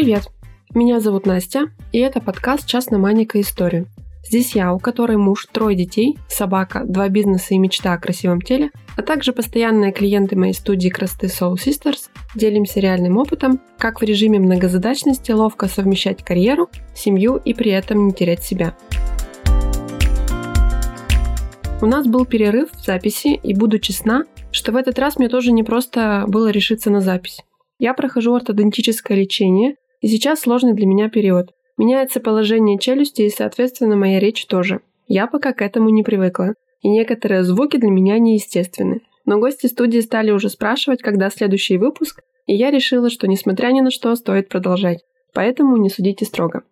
Привет! Меня зовут Настя, и это подкаст «Час на Маника Историю». Здесь я, у которой муж, трое детей, собака, два бизнеса и мечта о красивом теле, а также постоянные клиенты моей студии красоты Soul Sisters, делимся реальным опытом, как в режиме многозадачности ловко совмещать карьеру, семью и при этом не терять себя. У нас был перерыв в записи, и буду честна, что в этот раз мне тоже не просто было решиться на запись. Я прохожу ортодонтическое лечение, и сейчас сложный для меня период. Меняется положение челюсти и, соответственно, моя речь тоже. Я пока к этому не привыкла, и некоторые звуки для меня неестественны. Но гости студии стали уже спрашивать, когда следующий выпуск, и я решила, что несмотря ни на что, стоит продолжать. Поэтому не судите строго.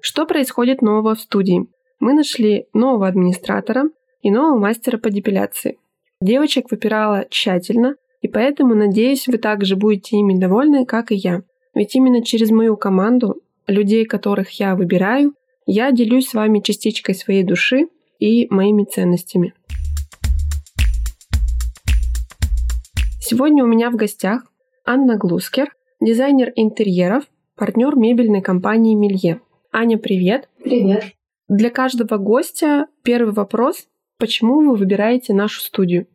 Что происходит нового в студии? Мы нашли нового администратора и нового мастера по депиляции. Девочек выпирала тщательно, и поэтому, надеюсь, вы также будете ими довольны, как и я. Ведь именно через мою команду, людей, которых я выбираю, я делюсь с вами частичкой своей души и моими ценностями. Сегодня у меня в гостях Анна Глускер, дизайнер интерьеров, партнер мебельной компании Милье. Аня, привет! Привет! Для каждого гостя первый вопрос – почему вы выбираете нашу студию?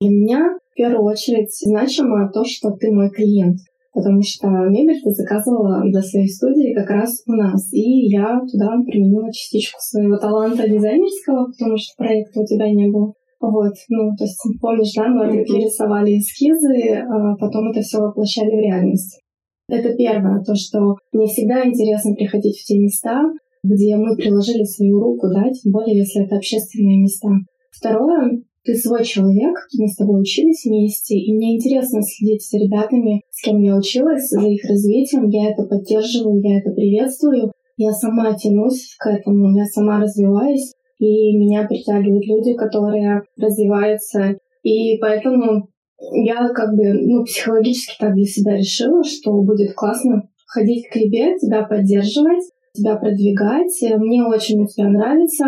Для меня в первую очередь значимо то, что ты мой клиент, потому что мебель ты заказывала для своей студии как раз у нас, и я туда применила частичку своего таланта дизайнерского, потому что проекта у тебя не было. Вот, ну, то есть, помнишь, да, мы mm рисовали эскизы, а потом это все воплощали в реальность. Это первое, то, что мне всегда интересно приходить в те места, где мы приложили свою руку, да, тем более, если это общественные места. Второе, ты свой человек, мы с тобой учились вместе, и мне интересно следить за ребятами, с кем я училась, за их развитием, я это поддерживаю, я это приветствую, я сама тянусь к этому, я сама развиваюсь, и меня притягивают люди, которые развиваются, и поэтому я как бы ну, психологически так для себя решила, что будет классно ходить к тебе, тебя поддерживать, тебя продвигать. Мне очень у тебя нравится.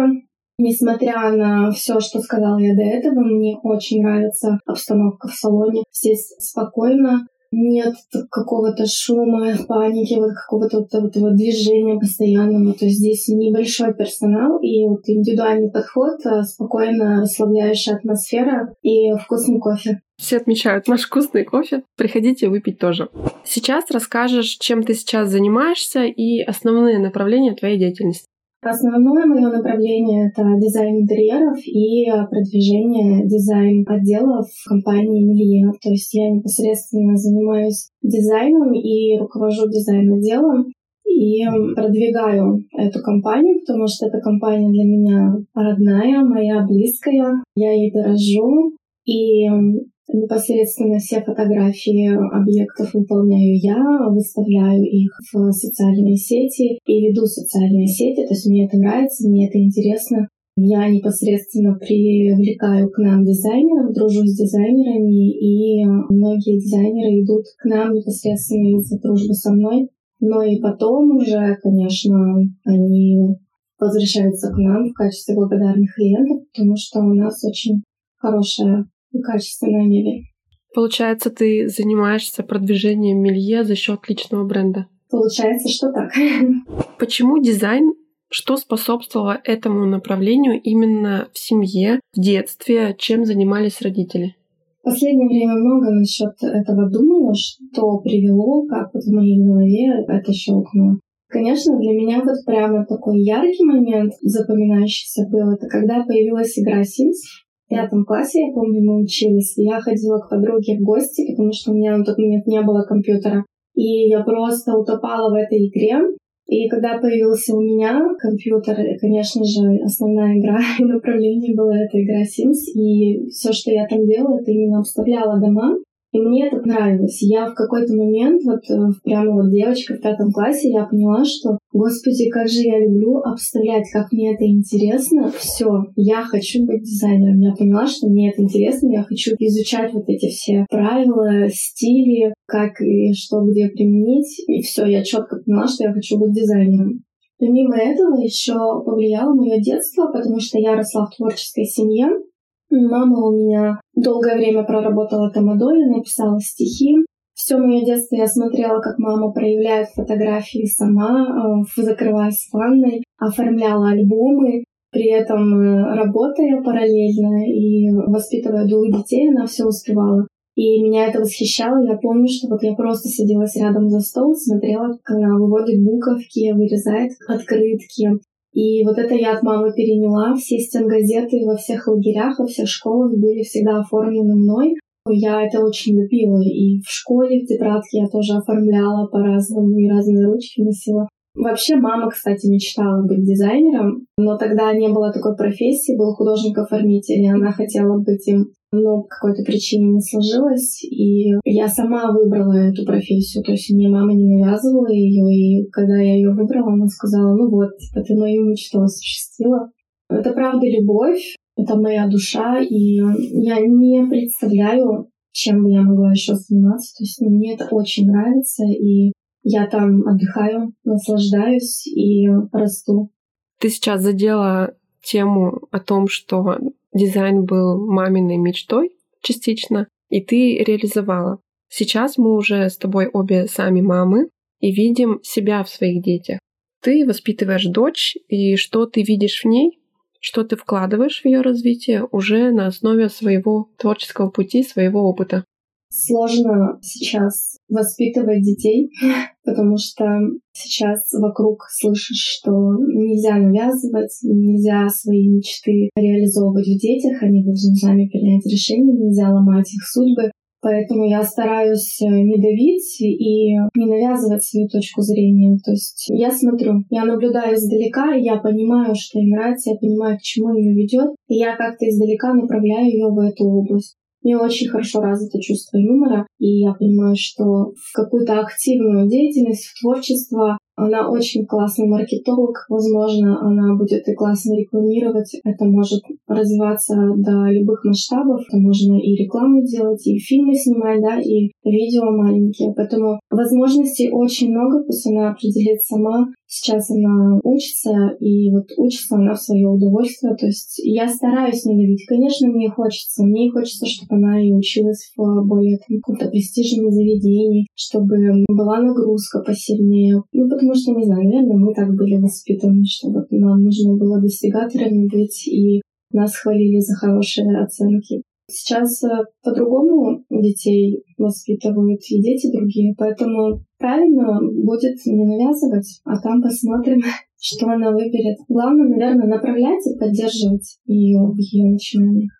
Несмотря на все, что сказала я до этого, мне очень нравится обстановка в салоне. Здесь спокойно, нет какого-то шума, паники, вот какого-то вот этого движения постоянного. То есть здесь небольшой персонал и вот индивидуальный подход, а спокойно расслабляющая атмосфера и вкусный кофе. Все отмечают наш вкусный кофе. Приходите выпить тоже. Сейчас расскажешь, чем ты сейчас занимаешься и основные направления твоей деятельности. Основное мое направление — это дизайн интерьеров и продвижение дизайн-отделов в компании Милье. То есть я непосредственно занимаюсь дизайном и руковожу дизайн-отделом и продвигаю эту компанию, потому что эта компания для меня родная, моя близкая. Я ей дорожу. И Непосредственно все фотографии объектов выполняю я, выставляю их в социальные сети и веду социальные сети, то есть мне это нравится, мне это интересно. Я непосредственно привлекаю к нам дизайнеров, дружу с дизайнерами, и многие дизайнеры идут к нам непосредственно из-за дружбы со мной. Но и потом уже, конечно, они возвращаются к нам в качестве благодарных клиентов, потому что у нас очень хорошая и качественная мебель. Получается, ты занимаешься продвижением мелье за счет личного бренда? Получается, что так. Почему дизайн? Что способствовало этому направлению именно в семье, в детстве? Чем занимались родители? В последнее время много насчет этого думаю, что привело, как вот в моей голове это щелкнуло. Конечно, для меня вот прямо такой яркий момент запоминающийся был, это когда появилась игра Sims, в пятом классе, я помню, мы учились, я ходила к подруге в гости, потому что у меня на тот момент не было компьютера. И я просто утопала в этой игре. И когда появился у меня компьютер, конечно же, основная игра и направление была эта игра Sims. И все, что я там делала, это именно обставляла дома. И мне это нравилось. Я в какой-то момент, вот э, прямо вот девочка в пятом классе, я поняла, что, господи, как же я люблю обставлять, как мне это интересно. Все, я хочу быть дизайнером. Я поняла, что мне это интересно, я хочу изучать вот эти все правила, стили, как и что где применить. И все, я четко поняла, что я хочу быть дизайнером. Помимо этого еще повлияло мое детство, потому что я росла в творческой семье, Мама у меня долгое время проработала тамадой, написала стихи. Все мое детство я смотрела, как мама проявляет фотографии сама, э, закрываясь в ванной, оформляла альбомы, при этом э, работая параллельно и воспитывая двух детей, она все успевала. И меня это восхищало. Я помню, что вот я просто садилась рядом за стол, смотрела, как она выводит буковки, вырезает открытки. И вот это я от мамы переняла. Все стенгазеты во всех лагерях, во всех школах были всегда оформлены мной. Я это очень любила. И в школе, в тетрадке я тоже оформляла по-разному и разные ручки носила. Вообще мама, кстати, мечтала быть дизайнером, но тогда не было такой профессии, был художник-оформитель, и она хотела быть им но по какой-то причине не сложилось, и я сама выбрала эту профессию, то есть мне мама не навязывала ее, и когда я ее выбрала, она сказала, ну вот, типа, ты мою мечту осуществила. Это правда любовь, это моя душа, и я не представляю, чем бы я могла еще заниматься. То есть мне это очень нравится, и я там отдыхаю, наслаждаюсь и расту. Ты сейчас задела тему о том, что дизайн был маминой мечтой частично, и ты реализовала. Сейчас мы уже с тобой обе сами мамы и видим себя в своих детях. Ты воспитываешь дочь, и что ты видишь в ней, что ты вкладываешь в ее развитие уже на основе своего творческого пути, своего опыта. Сложно сейчас воспитывать детей, потому что сейчас вокруг слышишь, что нельзя навязывать, нельзя свои мечты реализовывать в детях, они должны сами принять решение, нельзя ломать их судьбы. Поэтому я стараюсь не давить и не навязывать свою точку зрения. То есть я смотрю, я наблюдаю издалека, и я понимаю, что ей нравится, я понимаю, к чему ее ведет, и я как-то издалека направляю ее в эту область. У нее очень хорошо развито чувство юмора, и я понимаю, что в какую-то активную деятельность, в творчество она очень классный маркетолог, возможно, она будет и классно рекламировать. Это может развиваться до любых масштабов. Это можно и рекламу делать, и фильмы снимать, да, и видео маленькие. Поэтому возможностей очень много, пусть она определит сама. Сейчас она учится, и вот учится она в свое удовольствие. То есть я стараюсь не давить. Конечно, мне хочется. Мне хочется, чтобы она и училась в более каком-то престижном заведении, чтобы была нагрузка посильнее. Ну, потому что, не знаю, наверное, мы так были воспитаны, что вот нам нужно было достигаторами быть, и нас хвалили за хорошие оценки. Сейчас э, по-другому детей воспитывают и дети другие, поэтому правильно будет не навязывать, а там посмотрим, что она выберет. Главное, наверное, направлять и поддерживать ее в ее начинаниях.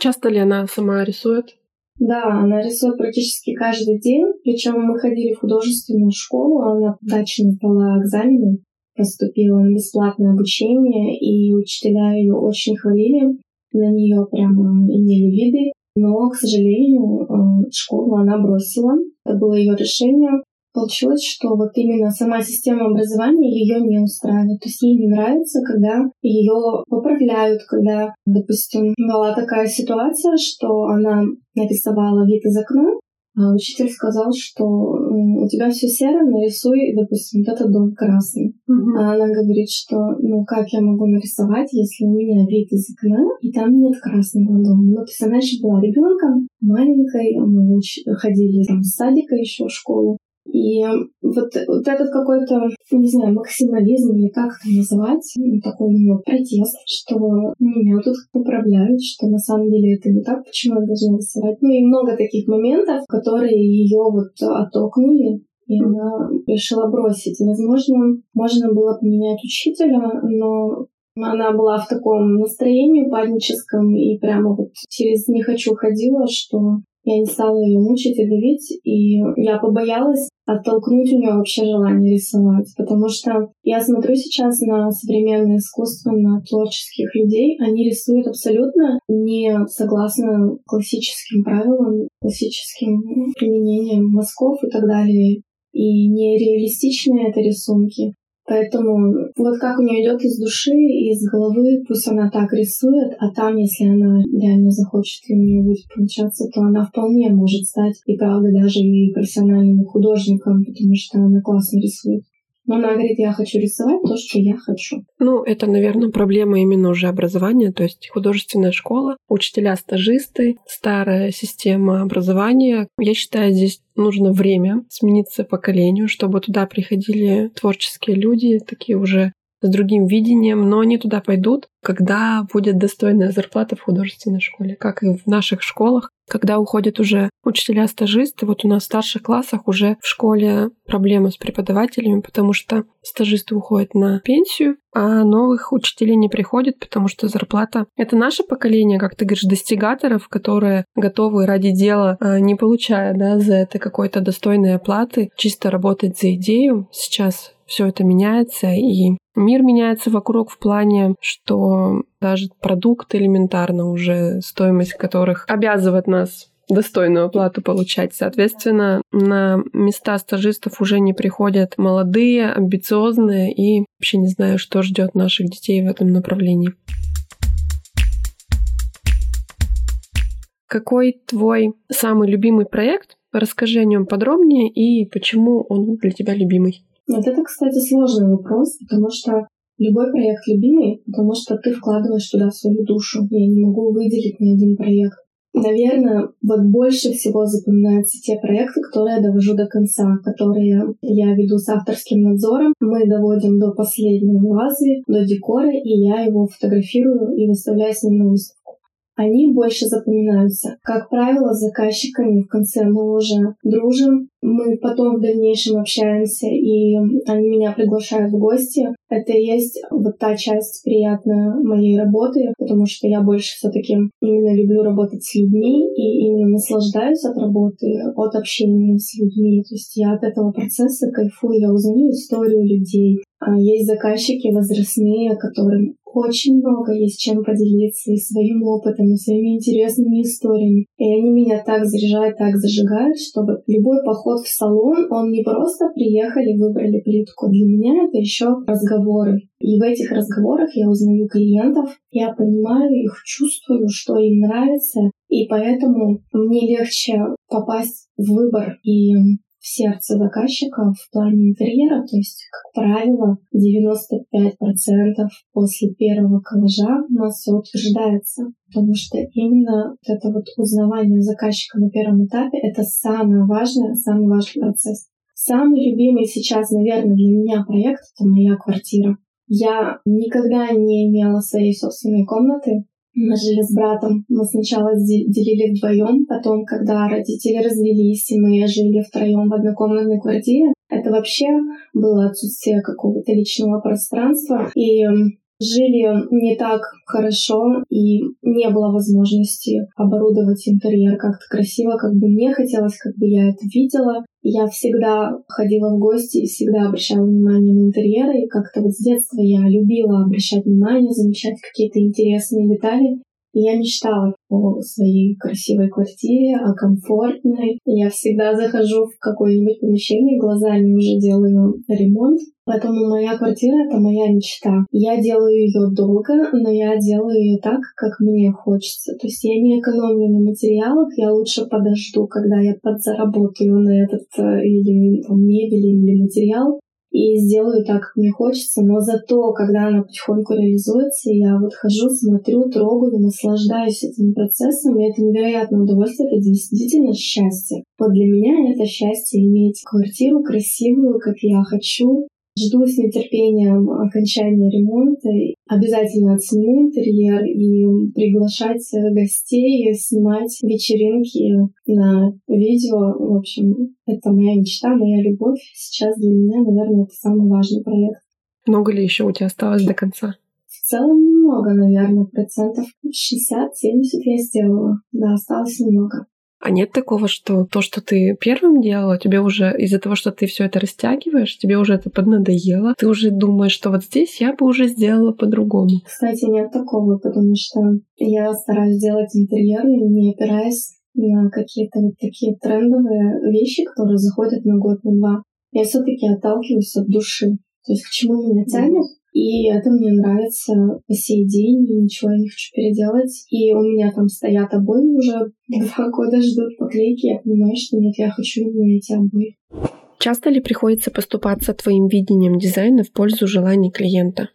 Часто ли она сама рисует? Да, она рисует практически каждый день. Причем мы ходили в художественную школу, она удачно сдала экзамены, поступила на бесплатное обучение, и учителя ее очень хвалили. На нее прямо имели виды. Но, к сожалению, э, школу она бросила. Это было ее решение получилось, что вот именно сама система образования ее не устраивает. То есть ей не нравится, когда ее поправляют, когда, допустим, была такая ситуация, что она нарисовала вид из окна, а учитель сказал, что у тебя все серо, нарисуй, допустим, вот этот дом красный. Uh-huh. А она говорит, что ну как я могу нарисовать, если у меня вид из окна, и там нет красного дома. Ну, то есть она еще была ребенком, маленькой, мы ходили там с садика еще в школу. И вот, вот этот какой-то, не знаю, максимализм или как это называть, такой у нее протест, что меня тут управляют, что на самом деле это не так, почему я должна рисовать. Ну и много таких моментов, которые ее вот оттолкнули и она решила бросить. Возможно, можно было поменять учителя, но она была в таком настроении паническом и прямо вот через «не хочу» ходила, что я не стала ее мучить и давить, и я побоялась оттолкнуть у нее вообще желание рисовать, потому что я смотрю сейчас на современное искусство, на творческих людей, они рисуют абсолютно не согласно классическим правилам, классическим применением мазков и так далее, и нереалистичные это рисунки. Поэтому вот как у нее идет из души, из головы, пусть она так рисует, а там, если она реально захочет и у нее будет получаться, то она вполне может стать и правда даже и профессиональным художником, потому что она классно рисует. Но она говорит, я хочу рисовать то, что я хочу. Ну, это, наверное, проблема именно уже образования, то есть художественная школа, учителя-стажисты, старая система образования. Я считаю, здесь нужно время смениться поколению, чтобы туда приходили творческие люди, такие уже с другим видением, но они туда пойдут, когда будет достойная зарплата в художественной школе, как и в наших школах. Когда уходят уже учителя-стажисты, вот у нас в старших классах уже в школе проблемы с преподавателями, потому что стажисты уходят на пенсию, а новых учителей не приходит, потому что зарплата — это наше поколение, как ты говоришь, достигаторов, которые готовы ради дела, а, не получая да, за это какой-то достойной оплаты, чисто работать за идею. Сейчас все это меняется, и мир меняется вокруг в плане, что даже продукты элементарно уже, стоимость которых обязывает нас достойную оплату получать. Соответственно, на места стажистов уже не приходят молодые, амбициозные, и вообще не знаю, что ждет наших детей в этом направлении. Какой твой самый любимый проект? Расскажи о нем подробнее и почему он для тебя любимый. Вот это, кстати, сложный вопрос, потому что любой проект любимый, потому что ты вкладываешь туда свою душу. Я не могу выделить ни один проект. Наверное, вот больше всего запоминаются те проекты, которые я довожу до конца, которые я веду с авторским надзором. Мы доводим до последней вазы, до декора, и я его фотографирую и выставляю с ним на выставку они больше запоминаются. Как правило, с заказчиками в конце мы уже дружим, мы потом в дальнейшем общаемся, и они меня приглашают в гости. Это и есть вот та часть приятная моей работы, потому что я больше все таки именно люблю работать с людьми и именно наслаждаюсь от работы, от общения с людьми. То есть я от этого процесса кайфую, я узнаю историю людей. А есть заказчики возрастные, которым очень много есть чем поделиться и своим опытом, и своими интересными историями. И они меня так заряжают, так зажигают, чтобы любой поход в салон, он не просто приехали, выбрали плитку. Для меня это еще разговоры. И в этих разговорах я узнаю клиентов, я понимаю их, чувствую, что им нравится, и поэтому мне легче попасть в выбор и в сердце заказчика в плане интерьера, то есть, как правило, 95% после первого коллажа у нас все утверждается, потому что именно вот это вот узнавание заказчика на первом этапе — это самое важное, самый важный процесс. Самый любимый сейчас, наверное, для меня проект — это моя квартира. Я никогда не имела своей собственной комнаты, мы жили с братом. Мы сначала делили вдвоем, потом, когда родители развелись, и мы жили втроем в однокомнатной квартире, это вообще было отсутствие какого-то личного пространства. И жили не так хорошо и не было возможности оборудовать интерьер как-то красиво, как бы мне хотелось, как бы я это видела. Я всегда ходила в гости и всегда обращала внимание на интерьеры. И как-то вот с детства я любила обращать внимание, замечать какие-то интересные детали. Я мечтала о своей красивой квартире, о комфортной. Я всегда захожу в какое-нибудь помещение, глазами уже делаю ремонт. Поэтому моя квартира — это моя мечта. Я делаю ее долго, но я делаю ее так, как мне хочется. То есть я не экономлю на материалах, я лучше подожду, когда я подзаработаю на этот э, или там, мебель или материал, и сделаю так, как мне хочется, но зато, когда она потихоньку реализуется, я вот хожу, смотрю, трогаю, наслаждаюсь этим процессом, и это невероятное удовольствие, это действительно счастье. Вот для меня это счастье иметь квартиру красивую, как я хочу, Жду с нетерпением окончания ремонта. Обязательно отсниму интерьер и приглашать гостей, снимать вечеринки на видео. В общем, это моя мечта, моя любовь. Сейчас для меня, наверное, это самый важный проект. Много ли еще у тебя осталось до конца? В целом немного, наверное, процентов 60-70 я сделала. Да, осталось немного. А нет такого, что то, что ты первым делала, тебе уже из-за того, что ты все это растягиваешь, тебе уже это поднадоело, ты уже думаешь, что вот здесь я бы уже сделала по-другому. Кстати, нет такого, потому что я стараюсь делать интерьеры, не опираясь на какие-то вот такие трендовые вещи, которые заходят на год, на два. Я все-таки отталкиваюсь от души. То есть к чему меня тянет, и это мне нравится по сей день, и ничего я не хочу переделать. И у меня там стоят обои уже два года ждут поклейки, я понимаю, что нет, я хочу именно эти обои. Часто ли приходится поступаться твоим видением дизайна в пользу желаний клиента?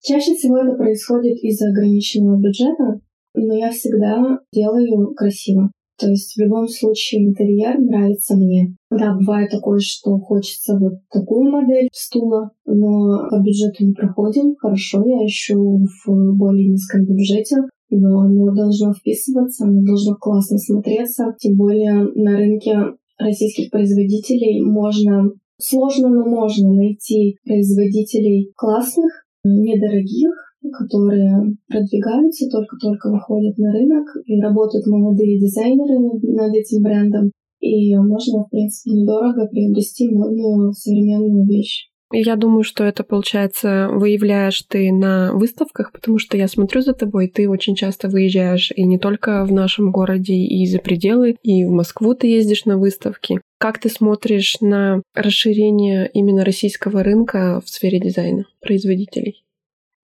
Чаще всего это происходит из-за ограниченного бюджета, но я всегда делаю красиво. То есть в любом случае интерьер нравится мне. Да, бывает такое, что хочется вот такую модель стула, но по бюджету не проходим. Хорошо, я ищу в более низком бюджете, но оно должно вписываться, оно должно классно смотреться. Тем более на рынке российских производителей можно сложно, но можно найти производителей классных, недорогих, которые продвигаются, только-только выходят на рынок, и работают молодые дизайнеры над этим брендом. И можно, в принципе, недорого приобрести модную современную вещь. Я думаю, что это, получается, выявляешь ты на выставках, потому что я смотрю за тобой, ты очень часто выезжаешь и не только в нашем городе, и за пределы, и в Москву ты ездишь на выставки. Как ты смотришь на расширение именно российского рынка в сфере дизайна производителей?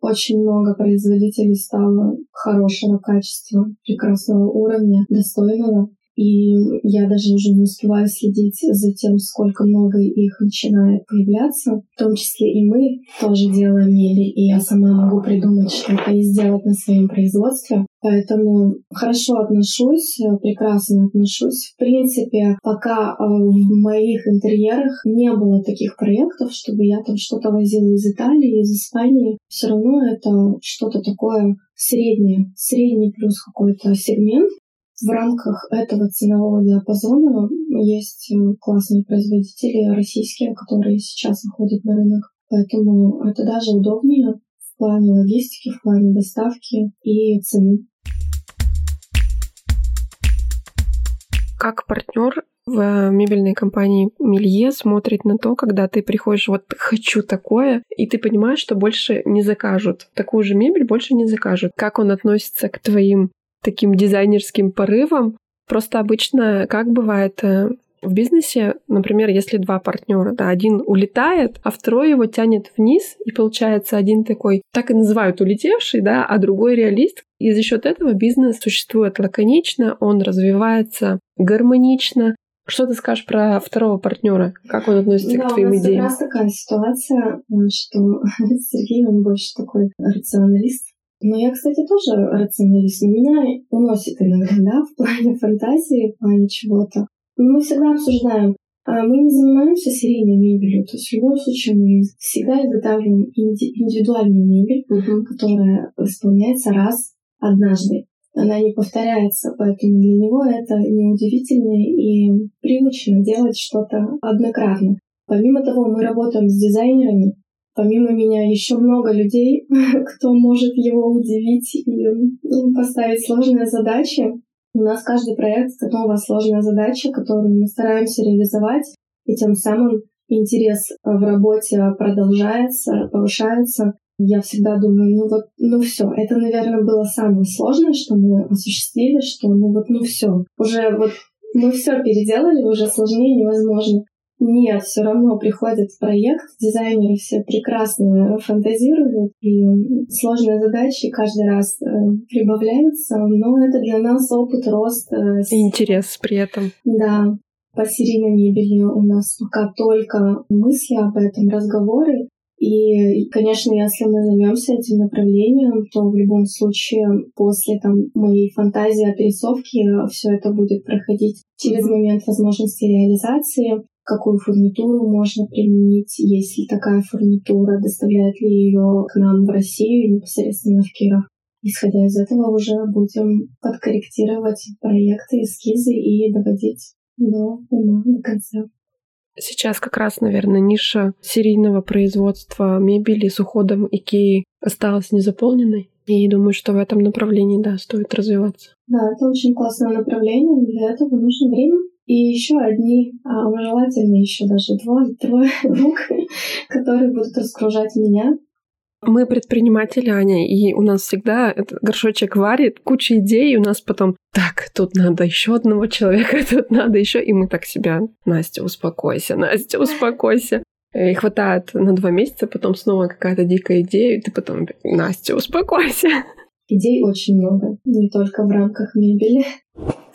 Очень много производителей стало хорошего качества, прекрасного уровня, достойного. И я даже уже не успеваю следить за тем, сколько много их начинает появляться. В том числе и мы тоже делаем мебель, и я сама могу придумать что-то и сделать на своем производстве. Поэтому хорошо отношусь, прекрасно отношусь. В принципе, пока э, в моих интерьерах не было таких проектов, чтобы я там что-то возила из Италии, из Испании, все равно это что-то такое среднее, средний плюс какой-то сегмент, в рамках этого ценового диапазона есть э, классные производители российские, которые сейчас выходят на рынок. Поэтому это даже удобнее в плане логистики, в плане доставки и цены. Как партнер в мебельной компании Милье смотрит на то, когда ты приходишь, вот хочу такое, и ты понимаешь, что больше не закажут. Такую же мебель больше не закажут. Как он относится к твоим таким дизайнерским порывом. Просто обычно, как бывает э, в бизнесе, например, если два партнера, да, один улетает, а второй его тянет вниз, и получается один такой, так и называют улетевший, да, а другой реалист. И за счет этого бизнес существует лаконично, он развивается гармонично. Что ты скажешь про второго партнера? Как он относится да, к твоим у нас идеям? как раз такая ситуация, что Сергей, он больше такой рационалист, но я, кстати, тоже рационалист. Меня уносит иногда, да, в плане фантазии, в плане чего-то. Но мы всегда обсуждаем. А мы не занимаемся серийной мебелью. То есть в любом случае мы всегда изготавливаем инди- индивидуальную мебель, uh-huh. которая исполняется раз однажды. Она не повторяется, поэтому для него это неудивительно и привычно делать что-то однократно. Помимо того, мы работаем с дизайнерами, помимо меня еще много людей, кто может его удивить и поставить сложные задачи. У нас каждый проект — это новая сложная задача, которую мы стараемся реализовать, и тем самым интерес в работе продолжается, повышается. Я всегда думаю, ну вот, ну все, это, наверное, было самое сложное, что мы осуществили, что ну вот, ну все, уже вот мы все переделали, уже сложнее невозможно. Нет, все равно приходит проект, дизайнеры все прекрасно фантазируют, и сложные задачи каждый раз э, прибавляются, но это для нас опыт, рост. Э, интерес при этом. Да. По серийной мебели у нас пока только мысли об этом, разговоры. И, конечно, если мы займемся этим направлением, то в любом случае после там, моей фантазии о пересовке все это будет проходить через момент возможности реализации какую фурнитуру можно применить, есть ли такая фурнитура, доставляет ли ее к нам в Россию непосредственно в Киров. Исходя из этого уже будем подкорректировать проекты, эскизы и доводить до ума, до конца. Сейчас как раз, наверное, ниша серийного производства мебели с уходом Икеи осталась незаполненной. И думаю, что в этом направлении, да, стоит развиваться. Да, это очень классное направление. Для этого нужно время и еще одни, а желательно еще даже двое, трое рук, которые будут разгружать меня. Мы предприниматели, Аня, и у нас всегда этот горшочек варит, куча идей, и у нас потом, так, тут надо еще одного человека, тут надо еще, и мы так себя, Настя, успокойся, Настя, успокойся. И хватает на два месяца, потом снова какая-то дикая идея, и ты потом, Настя, успокойся. Идей очень много, не только в рамках мебели.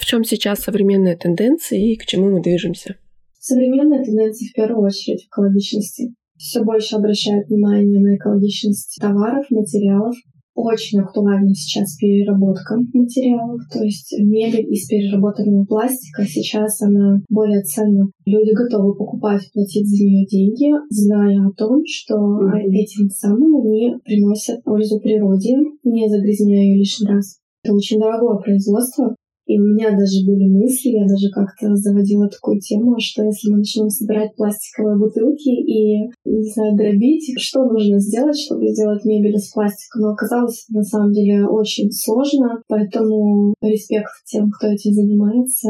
В чем сейчас современные тенденции и к чему мы движемся? Современные тенденции в первую очередь в экологичности. Все больше обращают внимание на экологичность товаров, материалов, очень актуальна сейчас переработка материалов, то есть мебель из переработанного пластика сейчас она более ценна. Люди готовы покупать, платить за нее деньги, зная о том, что mm-hmm. этим самым они приносят пользу природе, не загрязняя ее лишний раз. Это очень дорогое производство, и у меня даже были мысли, я даже как-то заводила такую тему, что если мы начнем собирать пластиковые бутылки и, не знаю, дробить, что нужно сделать, чтобы сделать мебель из пластика. Но оказалось, на самом деле, очень сложно, поэтому респект тем, кто этим занимается.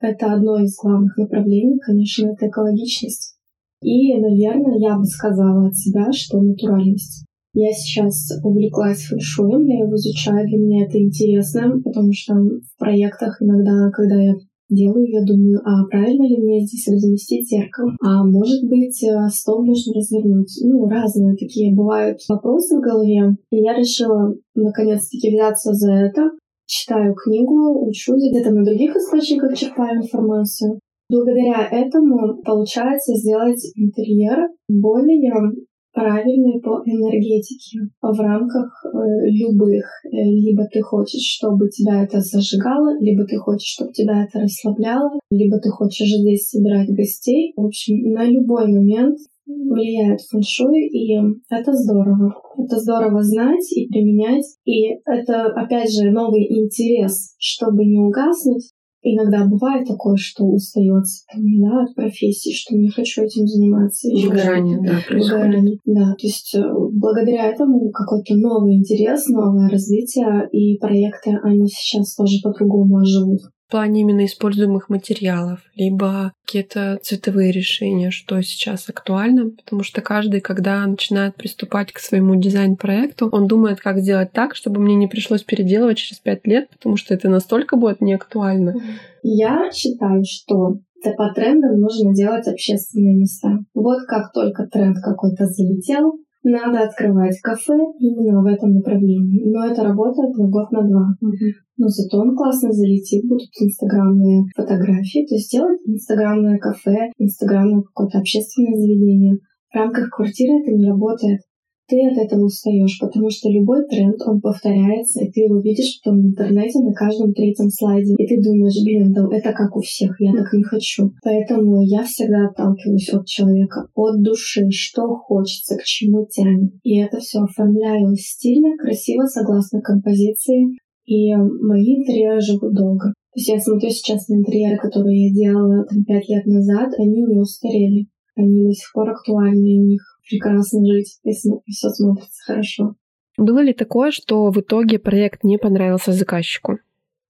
Это одно из главных направлений, конечно, это экологичность. И, наверное, я бы сказала от себя, что натуральность. Я сейчас увлеклась фэншуем, я его изучаю, для меня это интересно, потому что в проектах иногда, когда я делаю, я думаю, а правильно ли мне здесь разместить зеркало? А может быть, э, стол нужно развернуть? Ну, разные такие бывают вопросы в голове. И я решила наконец-таки взяться за это. Читаю книгу, учусь, где-то на других источниках черпаю информацию. Благодаря этому получается сделать интерьер более правильный по энергетике в рамках э, любых. Э, либо ты хочешь, чтобы тебя это зажигало, либо ты хочешь, чтобы тебя это расслабляло, либо ты хочешь здесь собирать гостей. В общем, на любой момент влияет фэншуй, и это здорово. Это здорово знать и применять. И это, опять же, новый интерес, чтобы не угаснуть, Иногда бывает такое, что устается там, да, от профессии, что не хочу этим заниматься. Выгорание, да, происходит. Да, то есть э, благодаря этому какой-то новый интерес, новое развитие, и проекты, они сейчас тоже по-другому живут плане именно используемых материалов, либо какие-то цветовые решения, что сейчас актуально, потому что каждый, когда начинает приступать к своему дизайн-проекту, он думает, как сделать так, чтобы мне не пришлось переделывать через пять лет, потому что это настолько будет неактуально. Я считаю, что по трендам нужно делать общественные места. Вот как только тренд какой-то залетел, надо открывать кафе именно в этом направлении. Но это работает на год, на два. Mm-hmm. Но зато он классно залетит, будут инстаграмные фотографии, то есть сделать инстаграмное кафе, инстаграмное какое-то общественное заведение. В рамках квартиры это не работает ты от этого устаешь, потому что любой тренд, он повторяется, и ты его видишь потом в интернете на каждом третьем слайде, и ты думаешь, блин, да это как у всех, я так не хочу. Поэтому я всегда отталкиваюсь от человека, от души, что хочется, к чему тянет. И это все оформляю стильно, красиво, согласно композиции, и мои интерьеры живут долго. То есть я смотрю сейчас на интерьеры, которые я делала там, пять лет назад, они не устарели. Они до сих пор актуальны, у них прекрасно жить, и, и все смотрится хорошо. Было ли такое, что в итоге проект не понравился заказчику?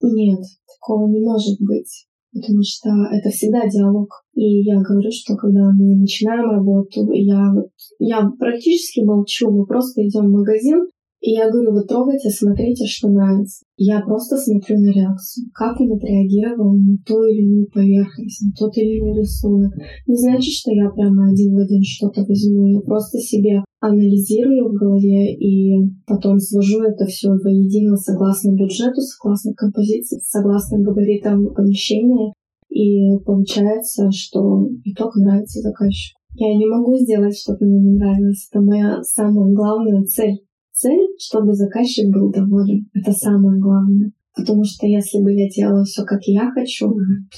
Нет, такого не может быть, потому что это всегда диалог. И я говорю, что когда мы начинаем работу, я, я практически молчу, мы просто идем в магазин, и я говорю, вы трогайте, смотрите, что нравится. Я просто смотрю на реакцию. Как он отреагировал на ту или иную поверхность, на тот или иной рисунок. Не значит, что я прямо один в один что-то возьму. Я просто себе анализирую в голове и потом свожу это все воедино согласно бюджету, согласно композиции, согласно габаритам помещения. И получается, что итог нравится заказчику. Я не могу сделать, чтобы мне не нравилось. Это моя самая главная цель цель, чтобы заказчик был доволен. Это самое главное. Потому что если бы я делала все как я хочу,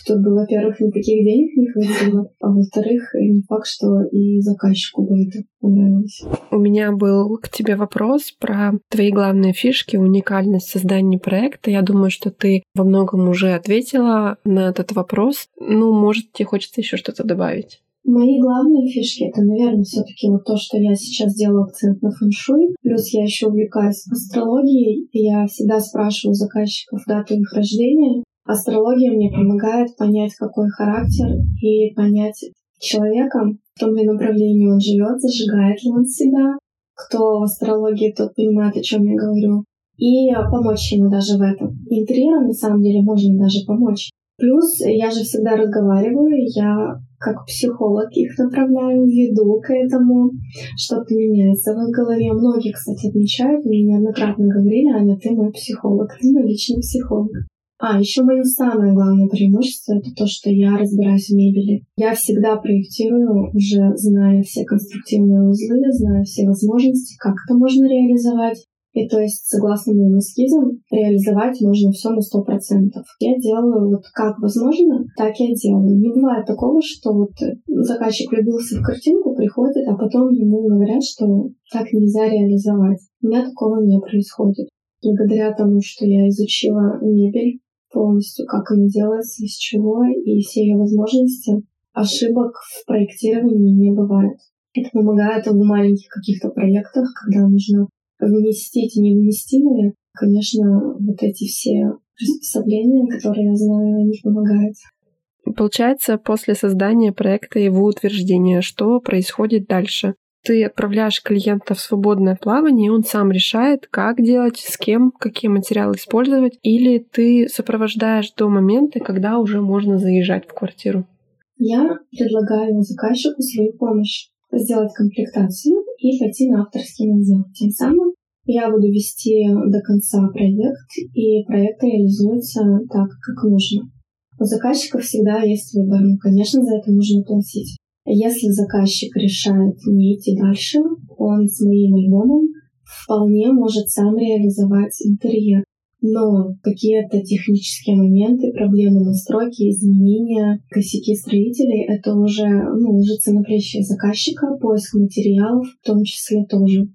то тут бы, во-первых, никаких денег не хватило, а во-вторых, не факт, что и заказчику бы это понравилось. У меня был к тебе вопрос про твои главные фишки, уникальность создания проекта. Я думаю, что ты во многом уже ответила на этот вопрос. Ну, может, тебе хочется еще что-то добавить? Мои главные фишки это, наверное, все-таки вот то, что я сейчас делаю акцент на фэншуй. Плюс я еще увлекаюсь астрологией, и я всегда спрашиваю заказчиков дату их рождения. Астрология мне помогает понять, какой характер, и понять человека, в том ли направлении он живет, зажигает ли он себя. Кто в астрологии, тот понимает, о чем я говорю. И помочь ему даже в этом. Интерьером, на самом деле, можно даже помочь. Плюс я же всегда разговариваю, я как психолог их направляю, веду к этому, что-то меняется в их голове. Многие, кстати, отмечают, мне неоднократно говорили, Аня, ты мой психолог, ты мой личный психолог. А, еще мое самое главное преимущество — это то, что я разбираюсь в мебели. Я всегда проектирую, уже зная все конструктивные узлы, зная все возможности, как это можно реализовать. И то есть, согласно моим эскизам, реализовать можно все на сто процентов. Я делаю вот как возможно, так я делаю. Не бывает такого, что вот заказчик влюбился в картинку, приходит, а потом ему говорят, что так нельзя реализовать. У меня такого не происходит. Благодаря тому, что я изучила мебель, полностью, как она делается, из чего и все ее возможности. Ошибок в проектировании не бывает. Это помогает в маленьких каких-то проектах, когда нужно вместить невместимые. Конечно, вот эти все приспособления, которые я знаю, они помогают. Получается, после создания проекта и его утверждения, что происходит дальше? ты отправляешь клиента в свободное плавание, и он сам решает, как делать, с кем, какие материалы использовать, или ты сопровождаешь до момента, когда уже можно заезжать в квартиру? Я предлагаю заказчику свою помощь сделать комплектацию и пойти на авторский надзор. Тем самым я буду вести до конца проект, и проект реализуется так, как нужно. У заказчика всегда есть выбор, но, конечно, за это нужно платить. Если заказчик решает не идти дальше, он с моим альбомом вполне может сам реализовать интерьер. Но какие-то технические моменты, проблемы настройки, изменения, косяки строителей — это уже, ну, ложится на плечи заказчика, поиск материалов в том числе тоже.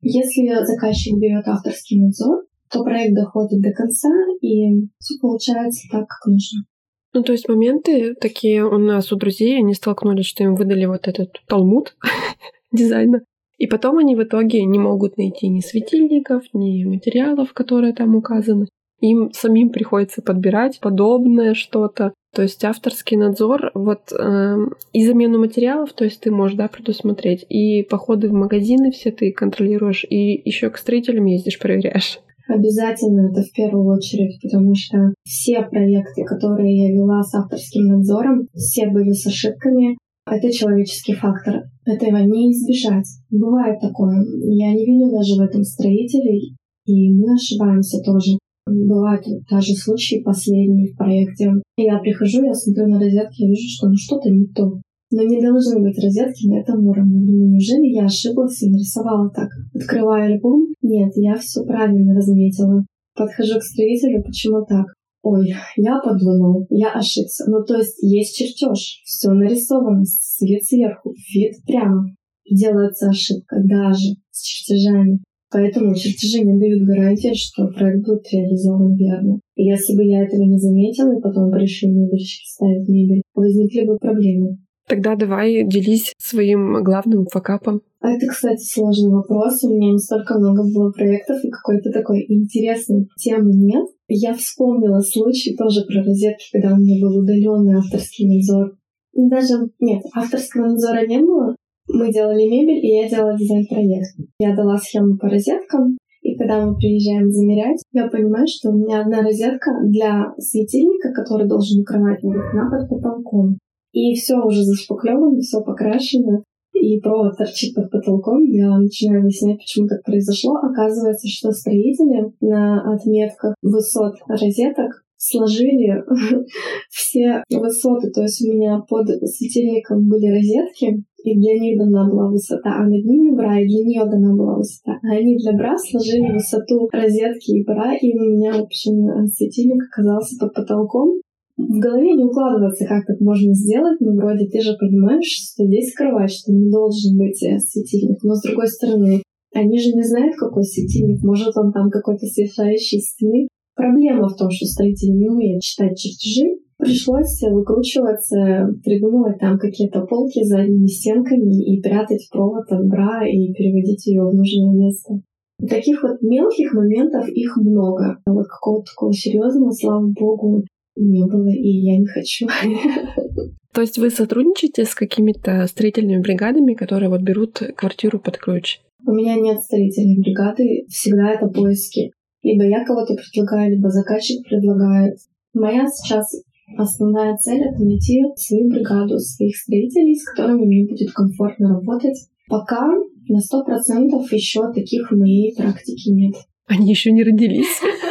Если заказчик берет авторский надзор, то проект доходит до конца, и все получается так, как нужно. Ну, то есть моменты такие у нас у друзей, они столкнулись, что им выдали вот этот талмуд дизайна. И потом они в итоге не могут найти ни светильников, ни материалов, которые там указаны. Им самим приходится подбирать подобное что-то. То есть авторский надзор, вот э, и замену материалов, то есть ты можешь да, предусмотреть, и походы в магазины все ты контролируешь, и еще к строителям ездишь, проверяешь. Обязательно это в первую очередь, потому что все проекты, которые я вела с авторским надзором, все были с ошибками. Это человеческий фактор. Этого не избежать. Бывает такое. Я не виню даже в этом строителей, и мы ошибаемся тоже. Бывают даже случаи последние в проекте. Я прихожу, я смотрю на розетки, я вижу, что ну что-то не то. Но не должны быть розетки на этом уровне. Неужели я ошиблась и нарисовала так? Открываю альбом. Нет, я все правильно разметила. Подхожу к строителю, почему так? Ой, я подумал, я ошибся. Ну, то есть есть чертеж, все нарисовано, свет сверху, вид прямо. Делается ошибка даже с чертежами. Поэтому чертежи не дают гарантии, что проект будет реализован верно. И если бы я этого не заметила, и потом пришли мебельщики ставить мебель, возникли бы проблемы. Тогда давай делись своим главным факапом. А это, кстати, сложный вопрос. У меня не столько много было проектов, и какой-то такой интересной темы нет. Я вспомнила случай тоже про розетки, когда у меня был удаленный авторский надзор. Даже, нет, авторского надзора не было. Мы делали мебель, и я делала дизайн-проект. Я дала схему по розеткам, и когда мы приезжаем замерять, я понимаю, что у меня одна розетка для светильника, который должен укрывать она под потолком. И все уже зашпаклевано, все покрашено, и провод торчит под потолком. Я начинаю выяснять, почему так произошло. Оказывается, что строители на отметках высот розеток сложили все высоты. То есть у меня под светильником были розетки, и для них дана была высота, а над ними бра, и для нее дана была высота. А они для бра сложили высоту розетки и бра, и у меня, в общем, светильник оказался под потолком в голове не укладывается, как так можно сделать, но вроде ты же понимаешь, что здесь скрывать, что не должен быть э, светильник. Но с другой стороны, они же не знают, какой светильник. Может, он там какой-то светящий стены. Проблема в том, что строители не умеют читать чертежи. Пришлось выкручиваться, придумывать там какие-то полки с задними стенками и прятать провод от бра и переводить ее в нужное место. Таких вот мелких моментов их много. А вот какого-то такого серьезного, слава богу, не было, и я не хочу. То есть вы сотрудничаете с какими-то строительными бригадами, которые вот берут квартиру под ключ? У меня нет строительной бригады, всегда это поиски. Либо я кого-то предлагаю, либо заказчик предлагает. Моя сейчас основная цель — это найти свою бригаду, своих строителей, с которыми мне будет комфортно работать. Пока на сто процентов еще таких в моей практике нет. Они еще не родились.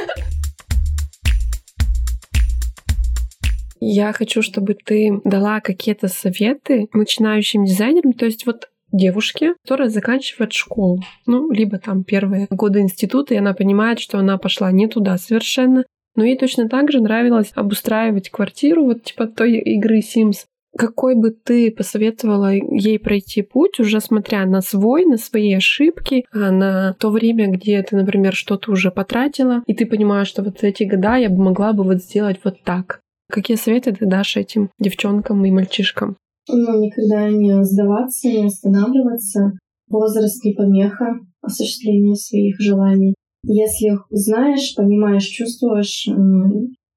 Я хочу, чтобы ты дала какие-то советы начинающим дизайнерам. То есть вот девушке, которая заканчивает школу, ну, либо там первые годы института, и она понимает, что она пошла не туда совершенно, но ей точно так же нравилось обустраивать квартиру, вот типа той игры Sims. Какой бы ты посоветовала ей пройти путь, уже смотря на свой, на свои ошибки, а на то время, где ты, например, что-то уже потратила, и ты понимаешь, что вот эти года я бы могла бы вот сделать вот так. Какие советы ты дашь этим девчонкам и мальчишкам? Ну, никогда не сдаваться, не останавливаться. Возраст не помеха осуществлению своих желаний. Если знаешь, понимаешь, чувствуешь,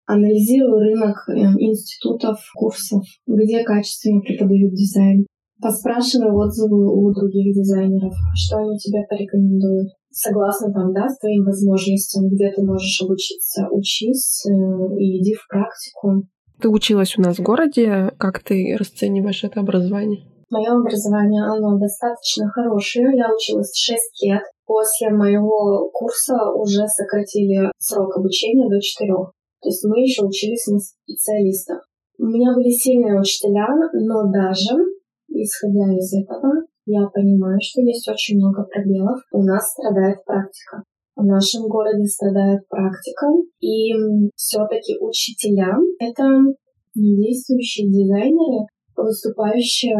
анализируй рынок э, институтов, курсов, где качественно преподают дизайн. Поспрашивай отзывы у других дизайнеров, что они тебе порекомендуют. Согласно там, да, с твоим возможностям, где ты можешь обучиться, учись э, и иди в практику. Ты училась у нас в городе. Как ты расцениваешь это образование? Мое образование, оно достаточно хорошее. Я училась 6 лет. После моего курса уже сократили срок обучения до 4. То есть мы еще учились на специалистов. У меня были сильные учителя, но даже исходя из этого, я понимаю, что есть очень много пробелов. У нас страдает практика. В нашем городе страдает практика, и все-таки учителя — это не действующие дизайнеры, выступающие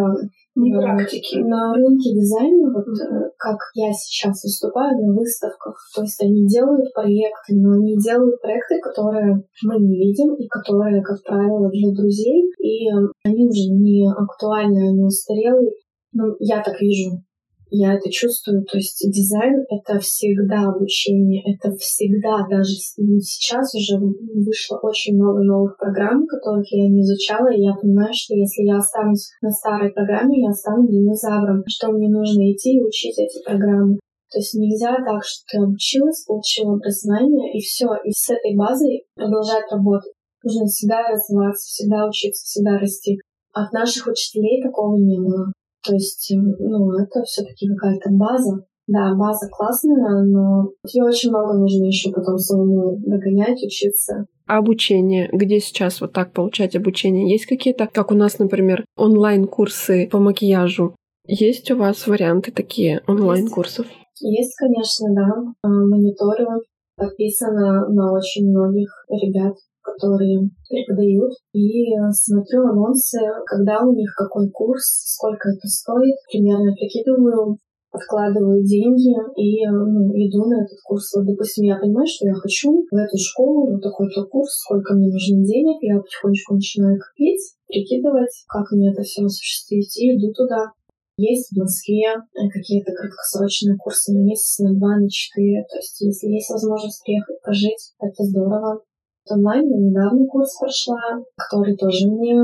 не практики. На рынке дизайна, вот mm-hmm. как я сейчас выступаю на выставках, то есть они делают проекты, но они делают проекты, которые мы не видим и которые, как правило, для друзей, и они уже не актуальны, они устарелые. Ну, я так вижу. Я это чувствую. То есть дизайн — это всегда обучение, это всегда, даже сейчас уже вышло очень много новых программ, которых я не изучала, и я понимаю, что если я останусь на старой программе, я стану динозавром. Что мне нужно идти и учить эти программы. То есть нельзя так, что ты обучилась, получила образование, и все, и с этой базой продолжать работать. Нужно всегда развиваться, всегда учиться, всегда расти. От наших учителей такого не было. То есть, ну, это все-таки какая-то база. Да, база классная, но тебе очень много нужно еще потом самому догонять, учиться. А обучение? Где сейчас вот так получать обучение? Есть какие-то, как у нас, например, онлайн-курсы по макияжу? Есть у вас варианты такие онлайн-курсов? Есть, конечно, да. А, мониторю. Подписано на очень многих ребят, которые преподают, и э, смотрю анонсы, когда у них какой курс, сколько это стоит, примерно прикидываю, откладываю деньги и э, ну, иду на этот курс. Вот, допустим, я понимаю, что я хочу в эту школу, вот такой-то курс, сколько мне нужно денег, я потихонечку начинаю копить, прикидывать, как мне это все осуществить, и иду туда. Есть в Москве э, какие-то краткосрочные курсы на месяц, на два, на четыре. То есть, если есть возможность приехать пожить, это здорово онлайн. Я недавно курс прошла, который тоже мне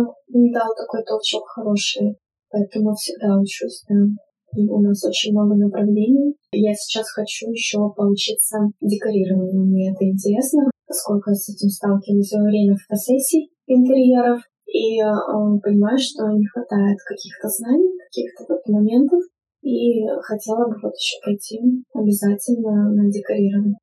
дал такой толчок хороший. Поэтому всегда учусь, да. И у нас очень много направлений. Я сейчас хочу еще поучиться декорированию. Мне это интересно, поскольку я с этим сталкиваюсь во время фотосессий интерьеров. И э, понимаю, что не хватает каких-то знаний, каких-то вот моментов. И хотела бы вот еще пойти обязательно на декорирование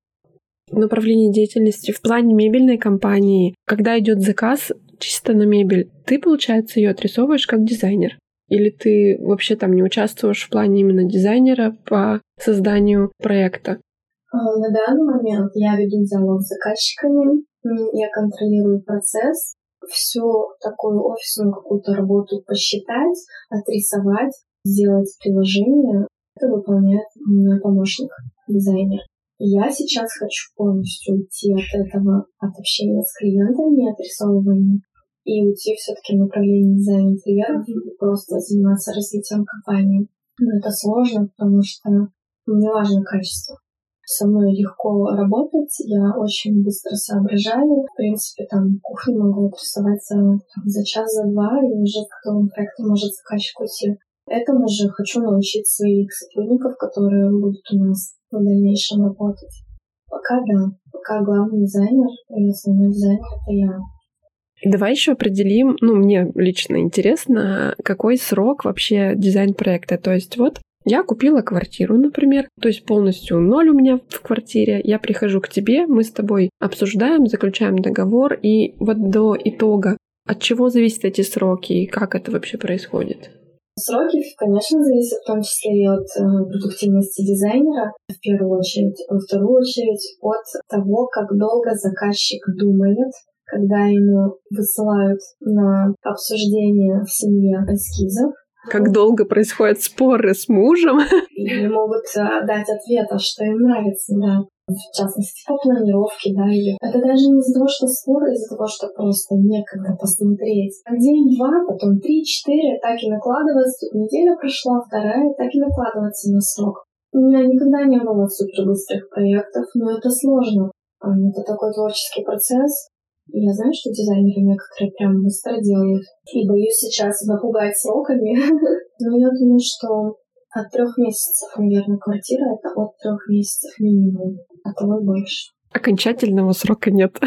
направлении деятельности в плане мебельной компании, когда идет заказ чисто на мебель, ты, получается, ее отрисовываешь как дизайнер? Или ты вообще там не участвуешь в плане именно дизайнера по созданию проекта? А, на данный момент я веду диалог с заказчиками, я контролирую процесс, всю такую офисную какую-то работу посчитать, отрисовать, сделать приложение. Это выполняет меня помощник, дизайнер. Я сейчас хочу полностью уйти от этого, от общения с клиентами, отрисовывания, и уйти все-таки в направлении дизайна интерьеров и просто заниматься развитием компании. Но это сложно, потому что мне важно качество. Со мной легко работать, я очень быстро соображаю. В принципе, там кухню могу отрисовать за, за час, за два, и уже к готовым проекту может заказчик уйти. Этому же хочу научить своих сотрудников, которые будут у нас в дальнейшем работать. Пока да. Пока главный дизайнер и основной дизайнер — это я. Давай еще определим, ну, мне лично интересно, какой срок вообще дизайн-проекта. То есть вот я купила квартиру, например, то есть полностью ноль у меня в квартире. Я прихожу к тебе, мы с тобой обсуждаем, заключаем договор, и вот до итога От чего зависят эти сроки и как это вообще происходит? Сроки, конечно, зависят в том числе и от э, продуктивности дизайнера, в первую очередь. Во вторую очередь от того, как долго заказчик думает, когда ему высылают на обсуждение в семье эскизов. Как долго происходят споры с мужем. И могут э, дать ответ, а что им нравится, да в частности, по планировке, да, или это даже не из-за того, что спор, а из-за того, что просто некогда посмотреть. День-два, потом три-четыре, так и накладывается, тут неделя прошла, вторая, так и накладывается на срок. У меня никогда не было супер быстрых проектов, но это сложно. Это такой творческий процесс. Я знаю, что дизайнеры некоторые прям быстро делают. И боюсь сейчас напугать сроками. Но я думаю, что от трех месяцев, наверное, квартира — это от трех месяцев минимум, а того и больше. Окончательного срока нет.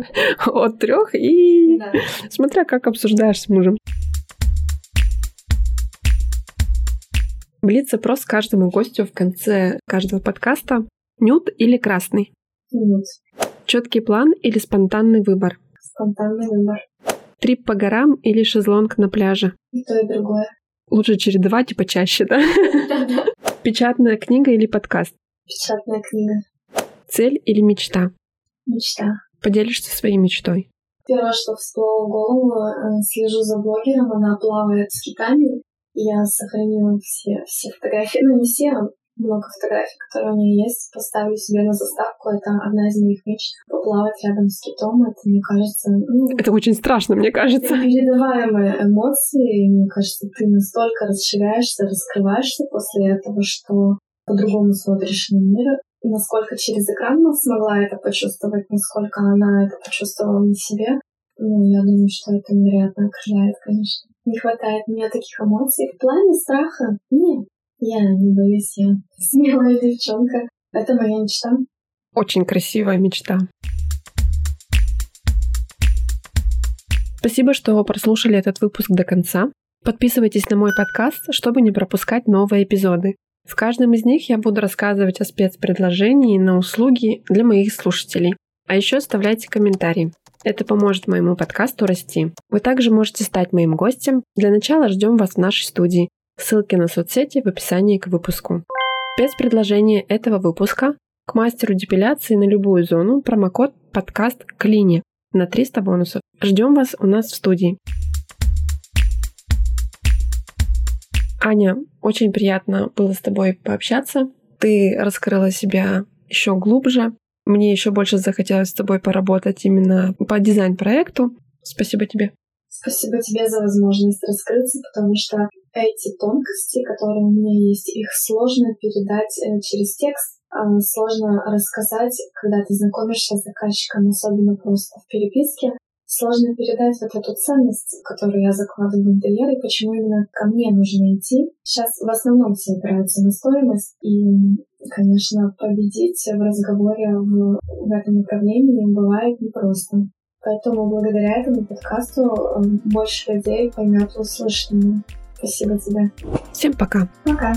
От трех и смотря как обсуждаешь с мужем. Блиц-опрос каждому гостю в конце каждого подкаста. Нюд или красный? Нюд. Четкий план или спонтанный выбор? Спонтанный выбор. Трип по горам или шезлонг на пляже? И то, и другое. Лучше чередовать и почаще, да? Да-да. Печатная книга или подкаст? Печатная книга. Цель или мечта? Мечта. Поделишься своей мечтой? Первое, что всплыло в голову, э, слежу за блогером, она плавает с китами. Я сохранила все, все фотографии, ну не все, много фотографий, которые у меня есть, поставлю себе на заставку. Это одна из моих мечт. Поплавать рядом с китом, это, мне кажется... Ну, это очень страшно, мне кажется. Передаваемые эмоции. Мне кажется, ты настолько расширяешься, раскрываешься после этого, что по-другому смотришь на мир. Насколько через экран она смогла это почувствовать, насколько она это почувствовала на себе. Ну, я думаю, что это невероятно окрыляет, конечно. Не хватает мне таких эмоций. В плане страха нет. Я не боюсь, я смелая девчонка. Это моя мечта. Очень красивая мечта. Спасибо, что прослушали этот выпуск до конца. Подписывайтесь на мой подкаст, чтобы не пропускать новые эпизоды. В каждом из них я буду рассказывать о спецпредложении на услуги для моих слушателей. А еще оставляйте комментарии. Это поможет моему подкасту расти. Вы также можете стать моим гостем. Для начала ждем вас в нашей студии. Ссылки на соцсети в описании к выпуску. Спецпредложение этого выпуска к мастеру депиляции на любую зону промокод подкаст Клини на 300 бонусов. Ждем вас у нас в студии. Аня, очень приятно было с тобой пообщаться. Ты раскрыла себя еще глубже. Мне еще больше захотелось с тобой поработать именно по дизайн-проекту. Спасибо тебе. Спасибо тебе за возможность раскрыться, потому что эти тонкости, которые у меня есть, их сложно передать э, через текст, а сложно рассказать, когда ты знакомишься с заказчиком, особенно просто в переписке. Сложно передать вот эту ценность, которую я закладываю в интерьер, и почему именно ко мне нужно идти. Сейчас в основном все опираются на стоимость, и, конечно, победить в разговоре в, в этом направлении бывает непросто. Поэтому благодаря этому подкасту э, больше людей поймет услышанное. Спасибо тебе. Всем пока. Пока.